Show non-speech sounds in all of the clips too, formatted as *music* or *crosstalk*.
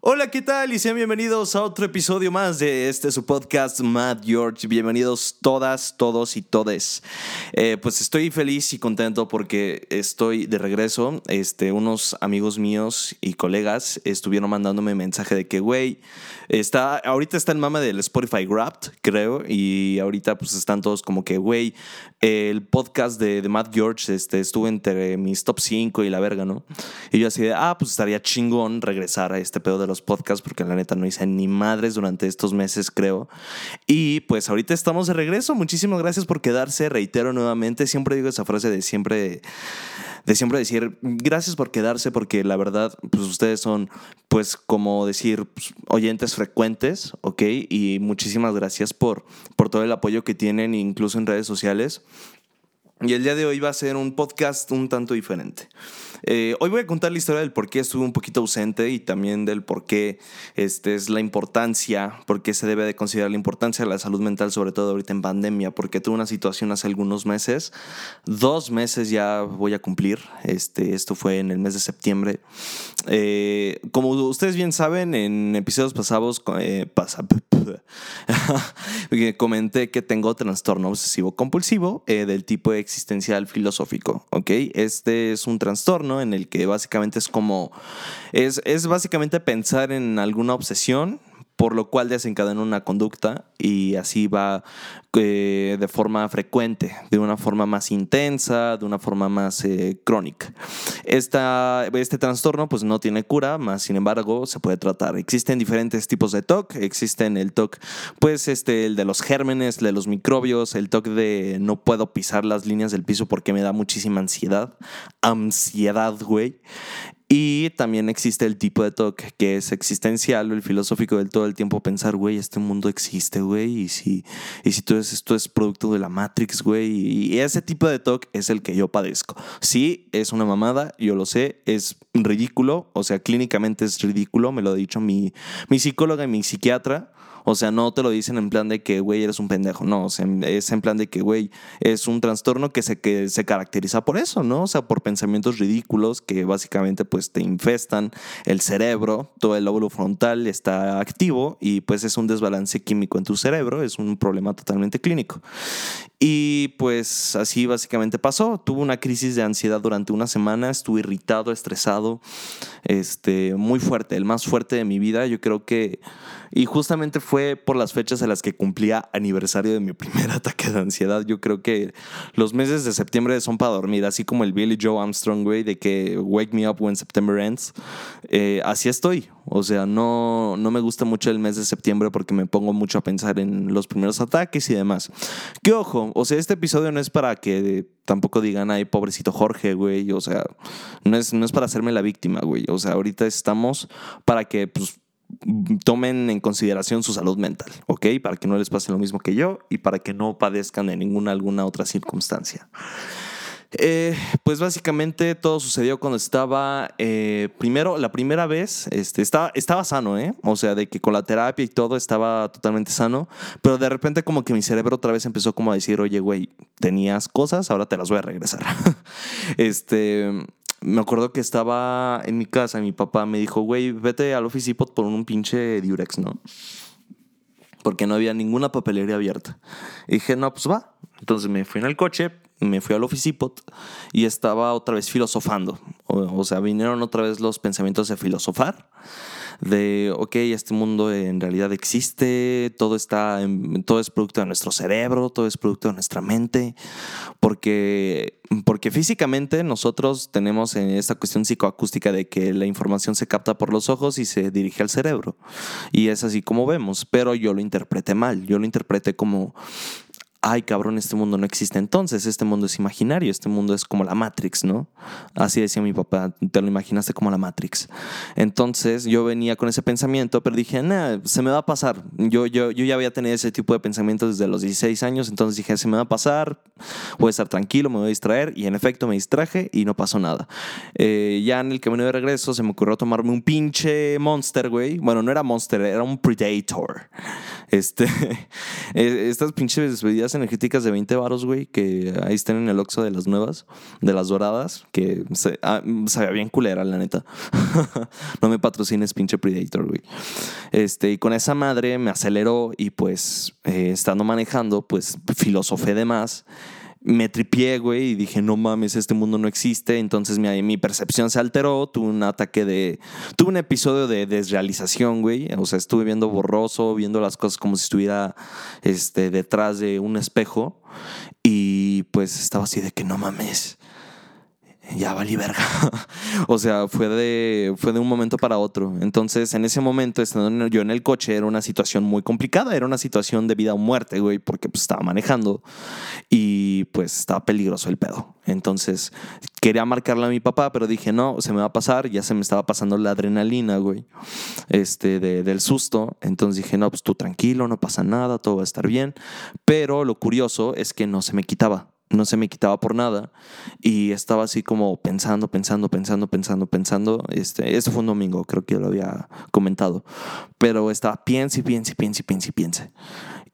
Hola, ¿qué tal? Y sean bienvenidos a otro episodio más de este su podcast Mad George. Bienvenidos todas, todos y todes. Eh, pues estoy feliz y contento porque estoy de regreso. Este, unos amigos míos y colegas estuvieron mandándome mensaje de que, güey, está, ahorita está el mame del Spotify Wrapped, creo, y ahorita pues están todos como que, güey, el podcast de, de Mad George este, estuvo entre mis top 5 y la verga, ¿no? Y yo así de, ah, pues estaría chingón regresar a este pedo de los podcasts porque la neta no hice ni madres durante estos meses, creo. Y pues ahorita estamos de regreso. Muchísimas gracias por quedarse. Reitero nuevamente, siempre digo esa frase de siempre de siempre decir gracias por quedarse porque la verdad pues ustedes son pues como decir pues, oyentes frecuentes, ¿ok? Y muchísimas gracias por, por todo el apoyo que tienen incluso en redes sociales. Y el día de hoy va a ser un podcast un tanto diferente. Eh, hoy voy a contar la historia del por qué estuve un poquito ausente y también del por qué este, es la importancia, por qué se debe de considerar la importancia de la salud mental, sobre todo ahorita en pandemia, porque tuve una situación hace algunos meses, dos meses ya voy a cumplir, este, esto fue en el mes de septiembre. Eh, como ustedes bien saben, en episodios pasados, eh, pasa, *laughs* comenté que tengo trastorno obsesivo compulsivo del tipo existencial filosófico, ¿ok? Este es un trastorno en el que básicamente es como, es, es básicamente pensar en alguna obsesión por lo cual desencadena una conducta y así va eh, de forma frecuente, de una forma más intensa, de una forma más eh, crónica. Esta, este trastorno pues no tiene cura, más sin embargo se puede tratar. Existen diferentes tipos de TOC, existen el TOC pues este, el de los gérmenes, de los microbios, el TOC de no puedo pisar las líneas del piso porque me da muchísima ansiedad, ansiedad, güey. Y también existe el tipo de TOC que es existencial, el filosófico del todo el tiempo pensar, güey, este mundo existe, güey, y si, y si todo esto es producto de la Matrix, güey, y ese tipo de TOC es el que yo padezco. Sí, es una mamada, yo lo sé, es ridículo, o sea, clínicamente es ridículo, me lo ha dicho mi, mi psicóloga y mi psiquiatra. O sea, no te lo dicen en plan de que, güey, eres un pendejo. No, es en plan de que, güey, es un trastorno que se, que se caracteriza por eso, ¿no? O sea, por pensamientos ridículos que básicamente pues te infestan el cerebro, todo el lóbulo frontal está activo y pues es un desbalance químico en tu cerebro, es un problema totalmente clínico. Y pues así básicamente pasó. Tuve una crisis de ansiedad durante una semana, estuve irritado, estresado, este, muy fuerte, el más fuerte de mi vida. Yo creo que y justamente fue por las fechas en las que cumplía aniversario de mi *laughs* primer ataque de ansiedad. Yo creo que los meses de septiembre son para dormir, así como el Billy Joe Armstrong, güey, de que wake me up when September ends. Eh, así estoy. O sea, no, no me gusta mucho el mes de septiembre porque me pongo mucho a pensar en los primeros ataques y demás. Que ojo, o sea, este episodio no es para que tampoco digan, ay, pobrecito Jorge, güey. O sea, no es, no es para hacerme la víctima, güey. O sea, ahorita estamos para que, pues, tomen en consideración su salud mental, ¿ok? Para que no les pase lo mismo que yo y para que no padezcan de ninguna alguna otra circunstancia. Eh, pues básicamente todo sucedió cuando estaba, eh, primero, la primera vez, este, estaba, estaba sano, ¿eh? O sea, de que con la terapia y todo estaba totalmente sano, pero de repente como que mi cerebro otra vez empezó como a decir, oye, güey, tenías cosas, ahora te las voy a regresar. *laughs* este, me acuerdo que estaba en mi casa mi papá me dijo, güey, vete al Office por un pinche Durex, ¿no? Porque no había ninguna papelería abierta. Y dije, no, pues va. Entonces me fui en el coche, me fui al Office Depot y estaba otra vez filosofando. O, sea, vinieron otra vez los pensamientos de filosofar de, ok, este mundo en realidad existe, todo, está todo es producto de nuestro cerebro, todo es producto de nuestra mente, porque, porque físicamente nosotros tenemos esta cuestión psicoacústica de que la información se capta por los ojos y se dirige al cerebro. Y es así como vemos, pero yo lo interpreté mal, yo lo interpreté como ay cabrón, este mundo no existe entonces, este mundo es imaginario, este mundo es como la Matrix, ¿no? Así decía mi papá, te lo imaginaste como la Matrix. Entonces yo venía con ese pensamiento, pero dije, nah, se me va a pasar. Yo, yo, yo ya había tenido ese tipo de pensamientos desde los 16 años, entonces dije, se me va a pasar, voy a estar tranquilo, me voy a distraer, y en efecto me distraje y no pasó nada. Eh, ya en el camino de regreso se me ocurrió tomarme un pinche Monster, güey. Bueno, no era Monster, era un Predator. Este, *laughs* eh, estas pinches bebidas energéticas de 20 varos, güey, que ahí están en el Oxxo de las nuevas, de las doradas, que se, ah, sabía bien culera, la neta. *laughs* no me patrocines, pinche Predator, güey. Este, y con esa madre me aceleró y pues, eh, estando manejando, pues filosofé de más me tripié, güey, y dije, no mames, este mundo no existe. Entonces mi, mi, percepción se alteró, tuve un ataque de... Tuve un episodio de desrealización, güey. O sea, estuve viendo borroso, viendo las cosas como si estuviera este, detrás de un espejo. Y pues estaba así de que no mames ya valí verga. *laughs* o sea, fue de, fue de un momento para otro. Entonces, en ese momento, estando yo en el coche, era una situación muy complicada. Era una situación de vida o muerte, güey, porque pues, estaba manejando y pues estaba peligroso el pedo. Entonces, quería marcarle a mi papá, pero dije, no, se me va a pasar. Ya se me estaba pasando la adrenalina, güey, este, del susto. Entonces dije, no, pues tú tranquilo, no pasa nada, todo va a estar bien. Pero lo curioso es que no se me quitaba no se me quitaba por nada y estaba así como pensando, pensando, pensando, pensando, pensando. Este, ese fue un domingo, creo que lo había comentado, pero estaba piense piense piense piense piense.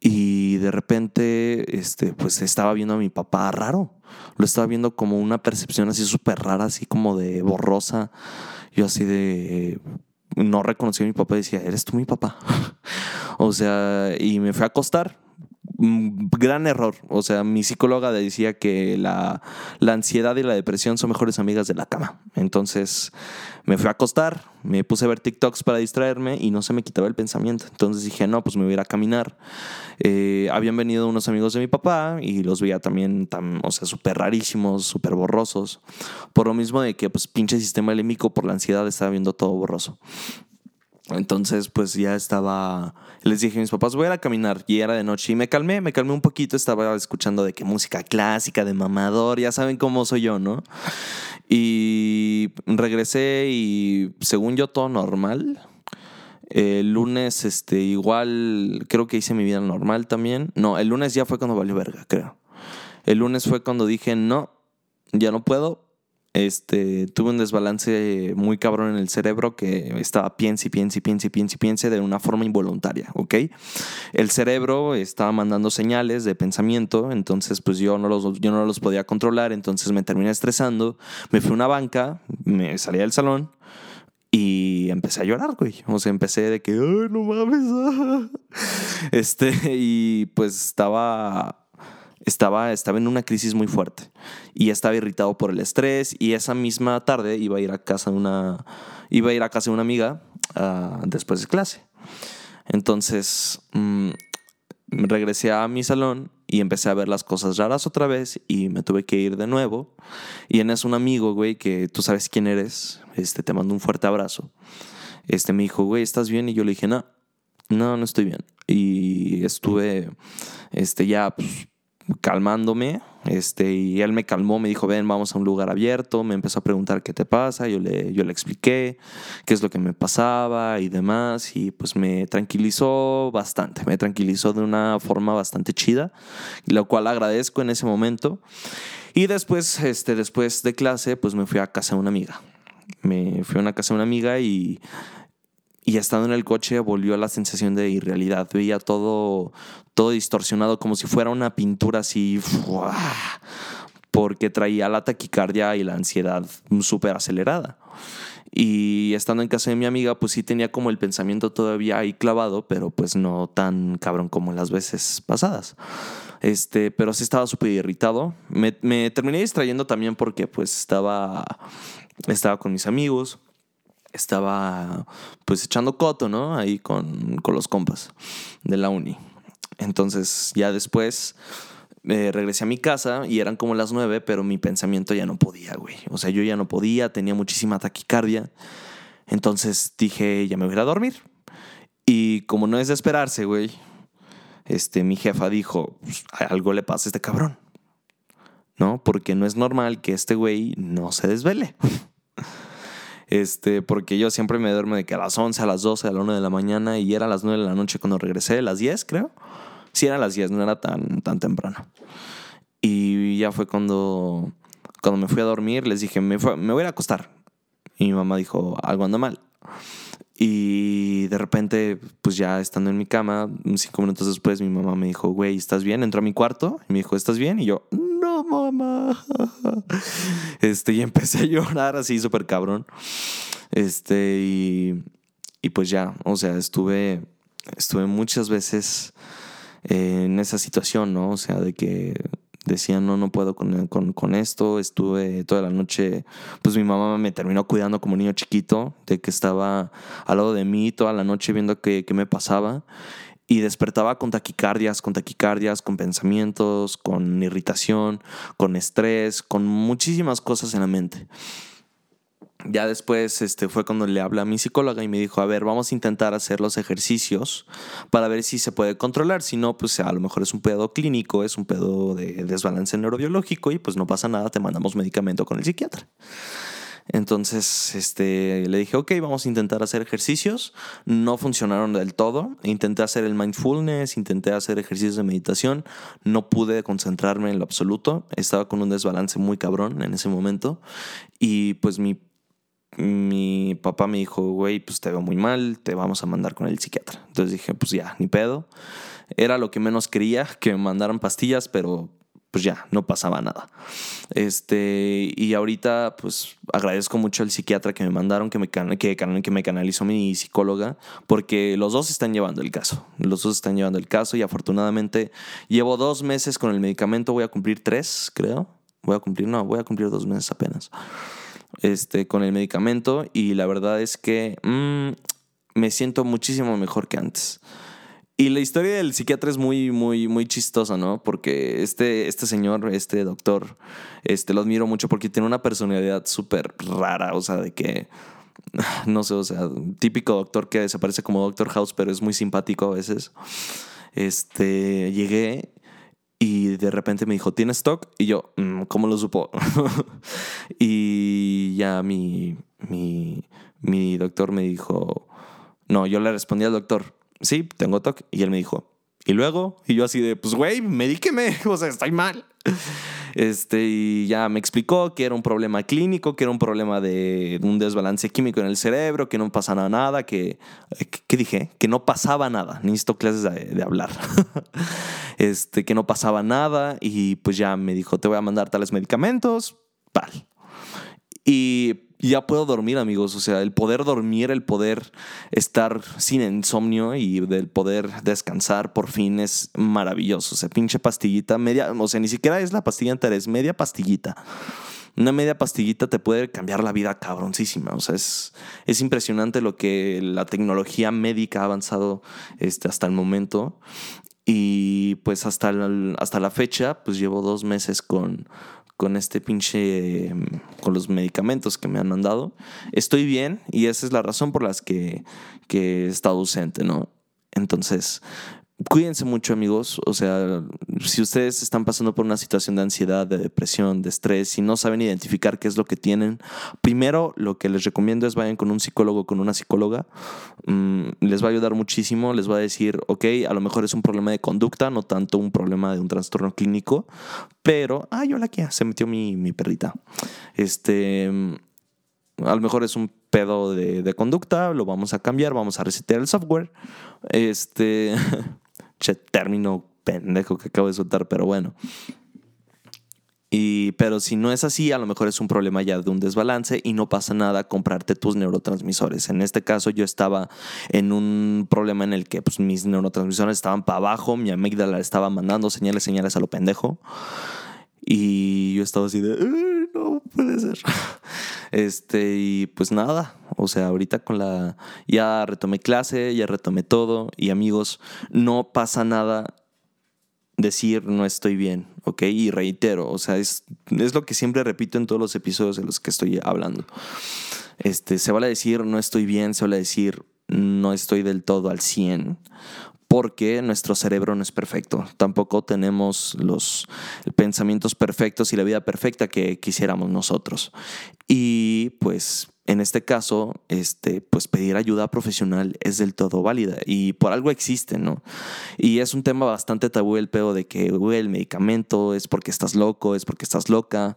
Y de repente, este, pues estaba viendo a mi papá raro. Lo estaba viendo como una percepción así súper rara, así como de borrosa. Yo así de no reconocí a mi papá y decía, ¿eres tú mi papá? *laughs* o sea, y me fui a acostar gran error. O sea, mi psicóloga decía que la, la, ansiedad y la depresión son mejores amigas de la cama. Entonces me fui a acostar, me puse a ver TikToks para distraerme y no se me quitaba el pensamiento. Entonces dije, no, pues me voy a caminar. Eh, habían venido unos amigos de mi papá y los veía también, tan, o sea, súper rarísimos, súper borrosos. Por lo mismo de que, pues, pinche sistema límbico por la ansiedad estaba viendo todo borroso. Entonces, pues ya estaba. Les dije a mis papás, voy a ir a caminar. Y era de noche. Y me calmé, me calmé un poquito. Estaba escuchando de qué música clásica, de mamador. Ya saben cómo soy yo, ¿no? Y regresé y según yo, todo normal. El lunes, este, igual, creo que hice mi vida normal también. No, el lunes ya fue cuando valió verga, creo. El lunes fue cuando dije, no, ya no puedo este, tuve un desbalance muy cabrón en el cerebro que estaba piense y piense y piense piense piense de una forma involuntaria, ¿ok? El cerebro estaba mandando señales de pensamiento, entonces pues yo no los, yo no los podía controlar, entonces me terminé estresando, me fui a una banca, me salí del salón y empecé a llorar, güey. O sea, empecé de que, ay, no mames. *laughs* Este, y pues estaba estaba, estaba en una crisis muy fuerte y estaba irritado por el estrés y esa misma tarde iba a ir a casa de una, iba a ir a casa de una amiga ah, después de clase. Entonces mm, regresé a mi salón y empecé a ver las cosas raras otra vez y me tuve que ir de nuevo. Y en eso un amigo, güey, que tú sabes quién eres, este, te mando un fuerte abrazo. Este me dijo, güey, ¿estás bien? Y yo le dije, no, no, no estoy bien. Y estuve, este, ya, pues, calmándome, este, y él me calmó, me dijo, ven, vamos a un lugar abierto, me empezó a preguntar qué te pasa, yo le, yo le expliqué qué es lo que me pasaba y demás, y pues me tranquilizó bastante, me tranquilizó de una forma bastante chida, lo cual agradezco en ese momento. Y después, este, después de clase, pues me fui a casa de una amiga. Me fui a una casa de una amiga y y estando en el coche volvió a la sensación de irrealidad. Veía todo, todo distorsionado, como si fuera una pintura así, porque traía la taquicardia y la ansiedad súper acelerada. Y estando en casa de mi amiga, pues sí tenía como el pensamiento todavía ahí clavado, pero pues no tan cabrón como las veces pasadas. Este, pero sí estaba súper irritado. Me, me, terminé distrayendo también porque pues estaba, estaba con mis amigos estaba pues echando coto, ¿no? Ahí con, los compas de la uni. Entonces ya después eh, regresé a mi casa y eran como las nueve, pero mi pensamiento ya no podía, güey. O sea, yo ya no podía, tenía muchísima taquicardia. Entonces dije, ya me voy a dormir. Y como no es de esperarse, güey, este, mi jefa dijo, pues, algo le pasa a este cabrón. ¿No? Porque no es normal que este güey no se desvele. Este, porque yo siempre me duermo de que a las 11, a las 12, a la 1 de la mañana y era a las 9 de la noche cuando regresé, a las 10 creo. Sí, era a las 10, no era tan, tan temprano. Y ya fue cuando, cuando me fui a dormir, les dije, me, me voy a acostar. Y mi mamá dijo, algo anda mal. Y de repente, pues ya estando en mi cama, cinco minutos después, mi mamá me dijo, güey, ¿estás bien? Entró a mi cuarto y me dijo, ¿estás bien? Y yo, mamá. Este, y empecé a llorar así súper cabrón. Este, y, y pues ya, o sea, estuve, estuve muchas veces en esa situación, ¿no? O sea, de que decía, no, no puedo con, con, esto. Estuve toda la noche, pues mi mamá me terminó cuidando como niño chiquito, de que estaba al lado de mí toda la noche viendo qué me pasaba. Y despertaba con taquicardias, con taquicardias, con pensamientos, con irritación, con estrés, con muchísimas cosas en la mente. Ya después este, fue cuando le hablé a mi psicóloga y me dijo, a ver, vamos a intentar hacer los ejercicios para ver si se puede controlar. Si no, pues a lo mejor es un pedo clínico, es un pedo de desbalance neurobiológico y pues no pasa nada, te mandamos medicamento con el psiquiatra. Entonces, este, le dije, ok, vamos a intentar hacer ejercicios. No funcionaron del todo. Intenté hacer el mindfulness, intenté hacer ejercicios de meditación. No pude concentrarme en lo absoluto. Estaba con un desbalance muy cabrón en ese momento. Y pues mi mi papá me dijo, güey, pues te veo muy mal, te vamos a mandar con el psiquiatra. Entonces dije, pues ya, ni pedo. Era lo que menos quería, que me mandaran pastillas, pero pues ya, no pasaba nada. Este, y ahorita, pues agradezco mucho al psiquiatra que me mandaron, que me, que, que me canalizó mi psicóloga, porque los dos están llevando el caso. Los dos están llevando el caso y afortunadamente llevo dos meses con el medicamento, voy a cumplir tres, creo. Voy a cumplir, no, voy a cumplir dos meses apenas este, con el medicamento y la verdad es que mm, me siento muchísimo mejor que antes. Y la historia del psiquiatra es muy, muy, muy chistosa, ¿no? Porque este, este señor, este doctor, este, lo admiro mucho porque tiene una personalidad súper rara, o sea, de que, *sighs* no sé, o sea, típico doctor que desaparece como Doctor House, pero es muy simpático a veces. Este, llegué y de repente me dijo, ¿tienes stock? Y yo, mm, ¿cómo lo supo? *laughs* y ya mi, mi, mi doctor me dijo, no, yo le respondí al doctor, sí, tengo stock. Y él me dijo, ¿y luego? Y yo así de, pues güey, medíqueme, *laughs* o sea, estoy mal. Este, y ya me explicó que era un problema clínico, que era un problema de un desbalance químico en el cerebro, que no pasaba nada, que, ¿qué dije? Que no pasaba nada. Necesito clases de, hablar. *laughs* este, que no pasaba nada y pues ya me dijo, te voy a mandar tales medicamentos. Y ya puedo dormir, amigos. O sea, el poder dormir, el poder estar sin insomnio y el poder descansar por fin es maravilloso. O sea, pinche pastillita, media, o sea, ni siquiera es la pastilla entera, es media pastillita. Una media pastillita te puede cambiar la vida cabroncísima. O sea, es, es impresionante lo que la tecnología médica ha avanzado este, hasta el momento. Y pues hasta hasta la fecha, pues llevo dos meses con, con este pinche, em, con los medicamentos que me han mandado. Estoy bien y esa es la razón por la que, que he estado ausente, ¿no? Entonces, cuídense mucho amigos, o sea, si ustedes están pasando por una situación de ansiedad, de depresión, de estrés y no saben identificar qué es lo que tienen, primero lo que les recomiendo es vayan con un psicólogo, con una psicóloga, mm, les va a ayudar muchísimo, les va a decir, ok, a lo mejor es un problema de conducta, no tanto un problema de un trastorno clínico, pero, ay, hola, ¿qué? Se metió mi, mi perrita. Este, a lo mejor es un pedo de, de, conducta, lo vamos a cambiar, vamos a resetear el software. Este, *laughs* término pendejo que acabo de soltar, pero bueno. Y, pero si no es así, a lo mejor es un problema ya de un desbalance y no pasa nada comprarte tus neurotransmisores. En este caso yo estaba en un problema en el que pues, mis neurotransmisores estaban para abajo, mi amígdala estaba mandando señales, señales a lo pendejo. Y yo estaba así de, no puede ser. *laughs* Este, y pues nada, o sea, ahorita con la, ya retomé clase, ya retomé todo y amigos, no pasa nada decir no estoy bien, ¿ok? Y reitero, o sea, es, es lo que siempre repito en todos los episodios de los que estoy hablando. Este, se vale decir no estoy bien, se vale decir no estoy del todo al 100, porque nuestro cerebro no es perfecto. Tampoco tenemos los pensamientos perfectos y la vida perfecta que quisiéramos nosotros. Y pues en este caso, este, pues pedir ayuda profesional es del todo válida y por algo existe, ¿no? Y es un tema bastante tabú el pedo de que, el medicamento es porque estás loco, es porque estás loca.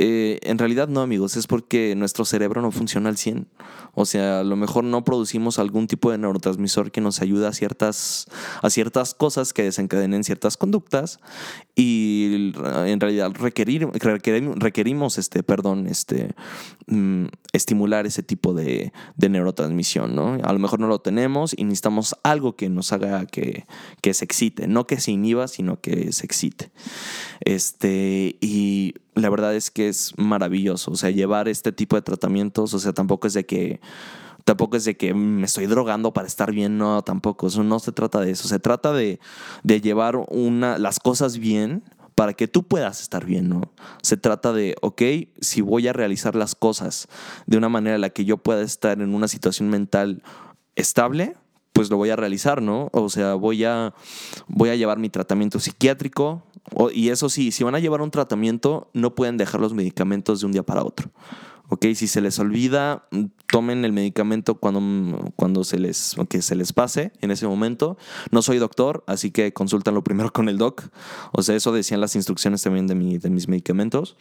Eh, en realidad no, amigos, es porque nuestro cerebro no funciona al 100. O sea, a lo mejor no producimos algún tipo de neurotransmisor que nos ayude a ciertas, a ciertas cosas que desencadenen ciertas conductas y en realidad requerir, requerimos este, perdón, este, mm, estimular ese tipo de, de, neurotransmisión, ¿no? A lo mejor no lo tenemos y necesitamos algo que nos haga que, que se excite, no que se inhiba, sino que se excite. Este, y la verdad es que es maravilloso. O sea, llevar este tipo de tratamientos, o sea, tampoco es de que tampoco es de que me estoy drogando para estar bien, no, tampoco, eso no se trata de eso, se trata de, de llevar una, las cosas bien para que tú puedas estar bien, ¿no? Se trata de, ok, si voy a realizar las cosas de una manera en la que yo pueda estar en una situación mental estable, pues lo voy a realizar, ¿no? O sea, voy a, voy a llevar mi tratamiento psiquiátrico, y eso sí, si van a llevar un tratamiento, no pueden dejar los medicamentos de un día para otro. ¿ok? Si se les olvida, tomen el medicamento cuando, cuando se, les, que se les pase en ese momento. No soy doctor, así que consúltanlo primero con el doc. O sea, eso decían las instrucciones también de, mi, de mis medicamentos.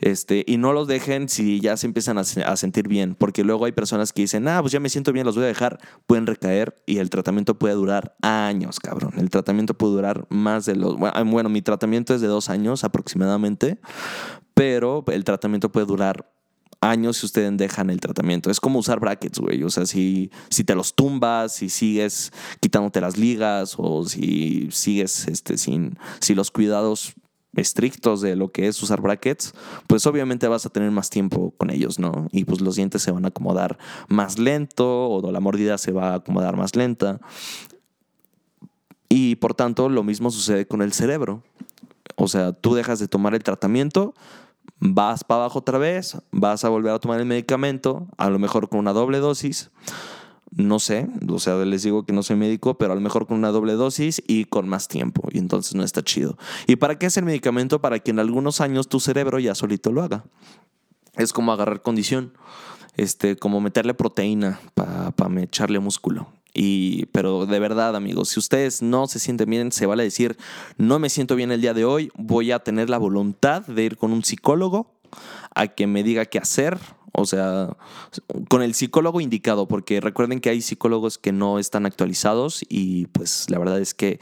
Este, y no los dejen si ya se empiezan a, sentir bien, porque luego hay personas que dicen, ah, pues ya me siento bien, los voy a dejar, pueden recaer y el tratamiento puede durar años, cabrón. El tratamiento puede durar más de los... Bueno, mi tratamiento es de dos años aproximadamente, pero el tratamiento puede durar años si ustedes dejan el tratamiento. Es como usar brackets, güey. O sea, si, si te los tumbas, si sigues quitándote las ligas o si sigues este, sin, si los cuidados estrictos de lo que es usar brackets, pues obviamente vas a tener más tiempo con ellos, ¿no? Y pues los dientes se van a acomodar más lento o la mordida se va a acomodar más lenta. Y por tanto lo mismo sucede con el cerebro. O sea, tú dejas de tomar el tratamiento, vas para abajo otra vez, vas a volver a tomar el medicamento, a lo mejor con una doble dosis no sé, o sea, les digo que no soy médico, pero a lo mejor con una doble dosis y con más tiempo, y entonces no está chido. ¿Y para qué es el medicamento? Para que en algunos años tu cerebro ya solito lo haga. Es como agarrar condición, este, como meterle proteína para echarle músculo. Y, pero de verdad, amigos, si ustedes no se sienten bien, se vale decir, no me siento bien el día de hoy, voy a tener la voluntad de ir con un psicólogo a que me diga qué hacer, o sea, con el psicólogo indicado, porque recuerden que hay psicólogos que no están actualizados y pues la verdad es que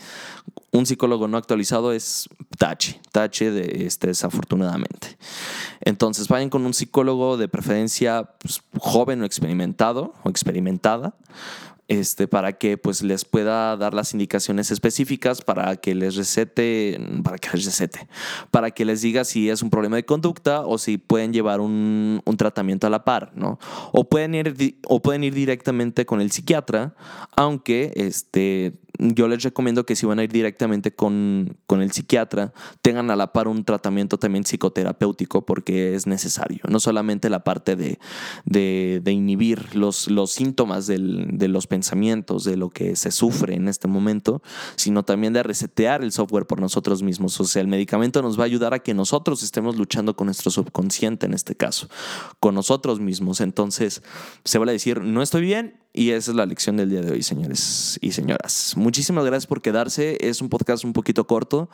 un psicólogo no actualizado es tache, tache de este, desafortunadamente. Entonces vayan con un psicólogo de preferencia pues, joven o experimentado o experimentada este, para que pues les pueda dar las indicaciones específicas para que les recete, para que les recete, para que les diga si es un problema de conducta o si pueden llevar un, un tratamiento a la par, ¿no? O pueden ir, o pueden ir directamente con el psiquiatra, aunque este, yo les recomiendo que si van a ir directamente con, el psiquiatra, tengan a la par un tratamiento también psicoterapéutico porque es necesario. No solamente la parte de, de, inhibir los, los síntomas de los pensamientos, de lo que se sufre en este momento, sino también de resetear el software por nosotros mismos. O sea, el medicamento nos va a ayudar a que nosotros estemos luchando con nuestro subconsciente en este caso, con nosotros mismos. Entonces, se va a decir, no estoy bien, y esa es la lección del día de hoy, señores y señoras. Muchísimas gracias por quedarse. Es un podcast un poquito corto.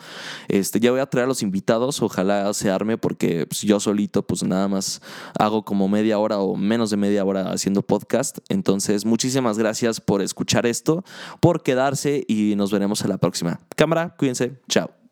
Este, ya voy a traer a los invitados. Ojalá se arme porque pues, yo solito pues nada más hago como media hora o menos de media hora haciendo podcast. Entonces, muchísimas gracias por escuchar esto, por quedarse y nos veremos en la próxima. Cámara, cuídense. Chao.